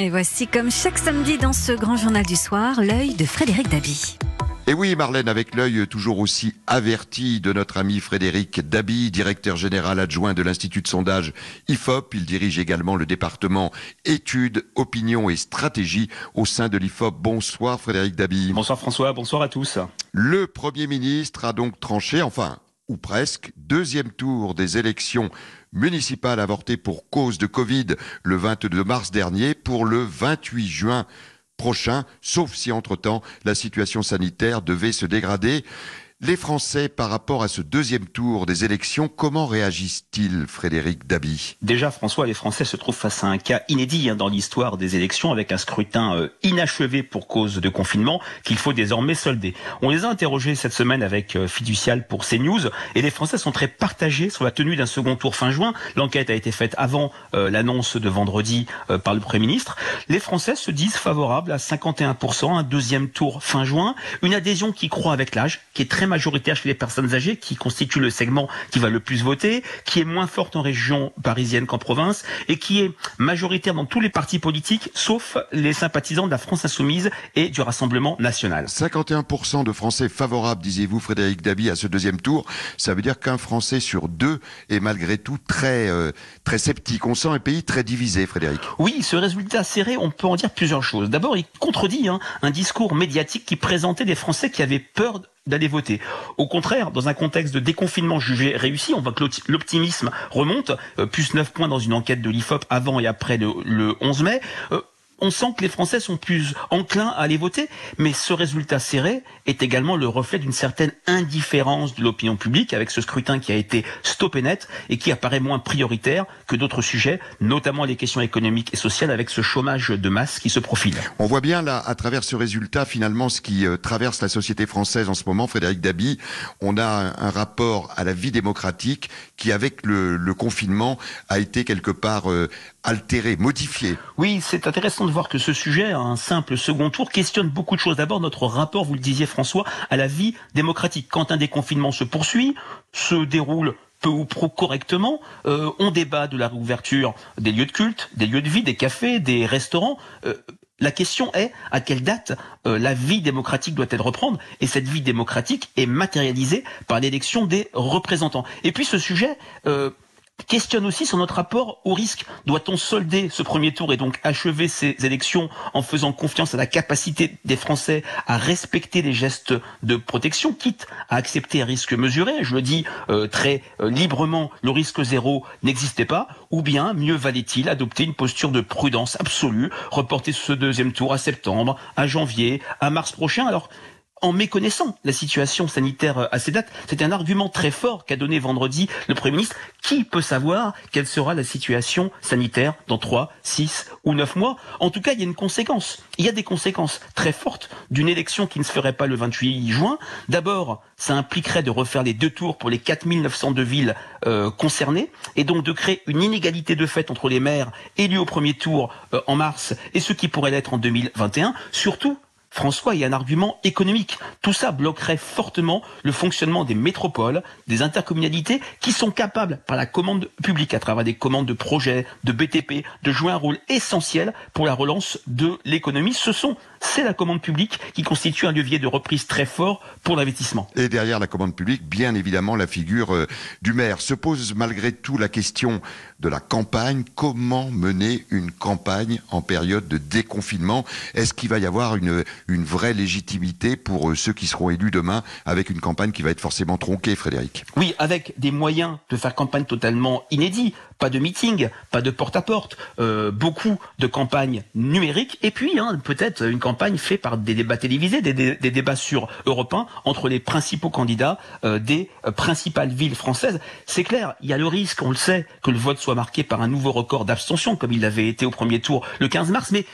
Et voici comme chaque samedi dans ce grand journal du soir, l'œil de Frédéric Dabi. Et oui, Marlène, avec l'œil toujours aussi averti de notre ami Frédéric Dabi, directeur général adjoint de l'Institut de sondage IFOP. Il dirige également le département études, opinion et stratégie au sein de l'IFOP. Bonsoir Frédéric Dabi. Bonsoir François, bonsoir à tous. Le Premier ministre a donc tranché, enfin, ou presque, deuxième tour des élections municipales avortées pour cause de Covid le 22 mars dernier pour le 28 juin prochain, sauf si entre-temps la situation sanitaire devait se dégrader. Les Français, par rapport à ce deuxième tour des élections, comment réagissent-ils, Frédéric Dabi? Déjà, François, les Français se trouvent face à un cas inédit hein, dans l'histoire des élections, avec un scrutin euh, inachevé pour cause de confinement qu'il faut désormais solder. On les a interrogés cette semaine avec euh, Fiducial pour CNews, et les Français sont très partagés sur la tenue d'un second tour fin juin. L'enquête a été faite avant euh, l'annonce de vendredi par le Premier ministre. Les Français se disent favorables à 51%, un deuxième tour fin juin, une adhésion qui croît avec l'âge, qui est très majoritaire chez les personnes âgées, qui constitue le segment qui va le plus voter, qui est moins forte en région parisienne qu'en province, et qui est majoritaire dans tous les partis politiques, sauf les sympathisants de la France insoumise et du Rassemblement national. 51% de Français favorables, disiez-vous, Frédéric Dabi, à ce deuxième tour. Ça veut dire qu'un Français sur deux est malgré tout très, euh, très sceptique. On sent un pays très divisé, Frédéric. Oui, ce résultat serré, on peut en dire plusieurs choses. D'abord, il contredit hein, un discours médiatique qui présentait des Français qui avaient peur d'aller voter. Au contraire, dans un contexte de déconfinement jugé réussi, on voit que l'optimisme remonte, euh, plus 9 points dans une enquête de l'IFOP avant et après le, 11 mai. On sent que les Français sont plus enclins à aller voter, mais ce résultat serré est également le reflet d'une certaine indifférence de l'opinion publique avec ce scrutin qui a été stoppé net et qui apparaît moins prioritaire que d'autres sujets, notamment les questions économiques et sociales avec ce chômage de masse qui se profile. On voit bien là, à travers ce résultat, finalement, ce qui euh, traverse la société française en ce moment, Frédéric Dabi, on a un, rapport à la vie démocratique qui, avec le, confinement, a été quelque part euh, altéré, modifié. Oui, c'est intéressant de voir que ce sujet, un simple second tour, questionne beaucoup de choses. D'abord, notre rapport, vous le disiez François, à la vie démocratique. Quand un déconfinement se poursuit, se déroule peu ou pro correctement, euh, on débat de la réouverture des lieux de culte, des lieux de vie, des cafés, des restaurants. Euh, la question est à quelle date euh, la vie démocratique doit-elle reprendre? Et cette vie démocratique est matérialisée par l'élection des représentants. Et puis ce sujet questionne aussi sur notre rapport au risque. Doit-on solder ce premier tour et donc achever ces élections en faisant confiance à la capacité des Français à respecter les gestes de protection, quitte à accepter un risque mesuré Je le dis euh, très euh, librement, le risque zéro n'existait pas. Ou bien, mieux valait-il adopter une posture de prudence absolue, reporter ce deuxième tour à septembre, à janvier, à mars prochain? Alors, en méconnaissant la situation sanitaire euh, à ces dates. C'est un argument très fort qu'a donné vendredi le Premier ministre. Qui peut savoir quelle sera la situation sanitaire dans 3, 6 ou 9 mois? En tout cas, il y a une conséquence. Il y a des conséquences très fortes d'une élection qui ne se ferait pas le 28 juin. D'abord, ça impliquerait de refaire les deux tours pour les 4902 villes euh, concernées et donc de créer une inégalité de fait entre les maires élus au premier tour euh, en mars et ceux qui pourraient l'être en 2021. Surtout, François, il y a un argument économique. Tout ça bloquerait fortement le fonctionnement des métropoles, des intercommunalités qui sont capables, par la commande publique, à travers des commandes de projets, de BTP, de jouer un rôle essentiel pour la relance de l'économie. Ce sont, c'est la commande publique qui constitue un levier de reprise très fort pour l'investissement. Et derrière la commande publique, bien évidemment, la figure euh, du maire. Se pose malgré tout la question de la campagne. Comment mener une campagne en période de déconfinement? Est-ce qu'il va y avoir une une vraie légitimité pour euh, ceux qui seront élus demain avec une campagne qui va être forcément tronquée, Frédéric? Oui, avec des moyens de faire campagne totalement inédits. Pas de meeting, pas de porte-à-porte, euh, beaucoup de campagnes numériques et puis hein, peut-être une campagne faite par des débats télévisés, des, débats sur Europe 1 entre les principaux candidats euh, des principales villes françaises. C'est clair, il y a le risque, on le sait, que le vote soit marqué par un nouveau record d'abstention comme il l'avait été au premier tour le 15 mars, mais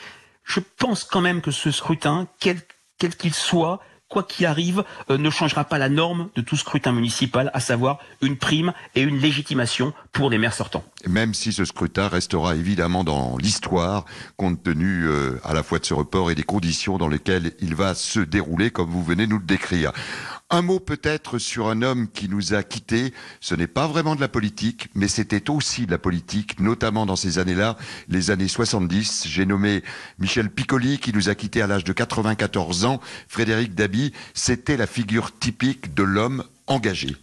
je pense quand même que ce scrutin, quel qu'il soit, quoi qu'il arrive, euh, ne changera pas la norme de tout scrutin municipal, à savoir une prime et une légitimation pour les maires sortants. Même si ce scrutin restera évidemment dans l'histoire, compte tenu euh, à la fois de ce report et des conditions dans lesquelles il va se dérouler, comme vous venez nous le décrire. Un mot peut-être sur un homme qui nous a quittés. Ce n'est pas vraiment de la politique, mais c'était aussi de la politique, notamment dans ces années-là, les années 70. J'ai nommé Michel Piccoli, qui nous a quittés à l'âge de 94 ans. Frédéric Dabi, c'était la figure typique de l'homme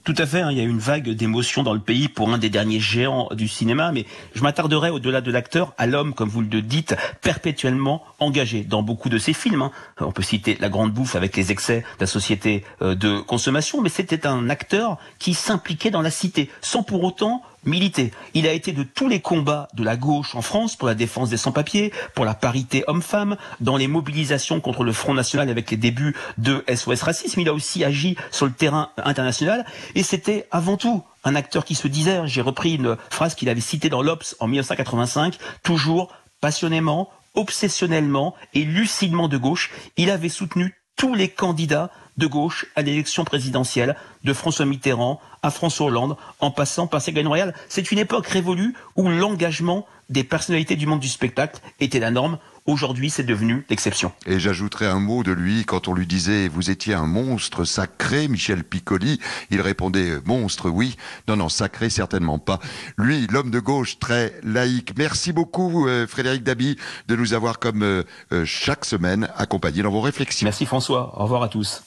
Tout à fait, hein, il y a une vague d'émotion dans le pays pour un des derniers géants du cinéma, mais je m'attarderai au-delà de l'acteur à l'homme, comme vous le dites, perpétuellement engagé dans beaucoup de ses films. Hein. On peut citer La Grande Bouffe avec les excès de la société euh, de consommation, mais c'était un acteur qui s'impliquait dans la cité, sans pour autant militer. Il a été de tous les combats de la gauche en France pour la défense des sans-papiers, pour la parité homme-femme, dans les mobilisations contre le Front National avec les débuts de SOS Racisme. Il a aussi agi sur le terrain international et c'était avant tout un acteur qui se disait, j'ai repris une phrase qu'il avait citée dans l'Obs en 1985, toujours passionnément, obsessionnellement et lucidement de gauche, il avait soutenu tous les candidats de gauche à l'élection présidentielle, de François Mitterrand à François Hollande, en passant par Ségolène Royal. C'est une époque révolue où l'engagement des personnalités du monde du spectacle était la norme. Aujourd'hui, c'est devenu l'exception. Et j'ajouterai un mot de lui quand on lui disait vous étiez un monstre sacré, Michel Piccoli. Il répondait monstre, oui. Non, non, sacré, certainement pas. Lui, l'homme de gauche, très laïque. Merci beaucoup, euh, Frédéric Dabi, de nous avoir comme euh, euh, chaque semaine accompagnés dans vos réflexions. Merci François. Au revoir à tous.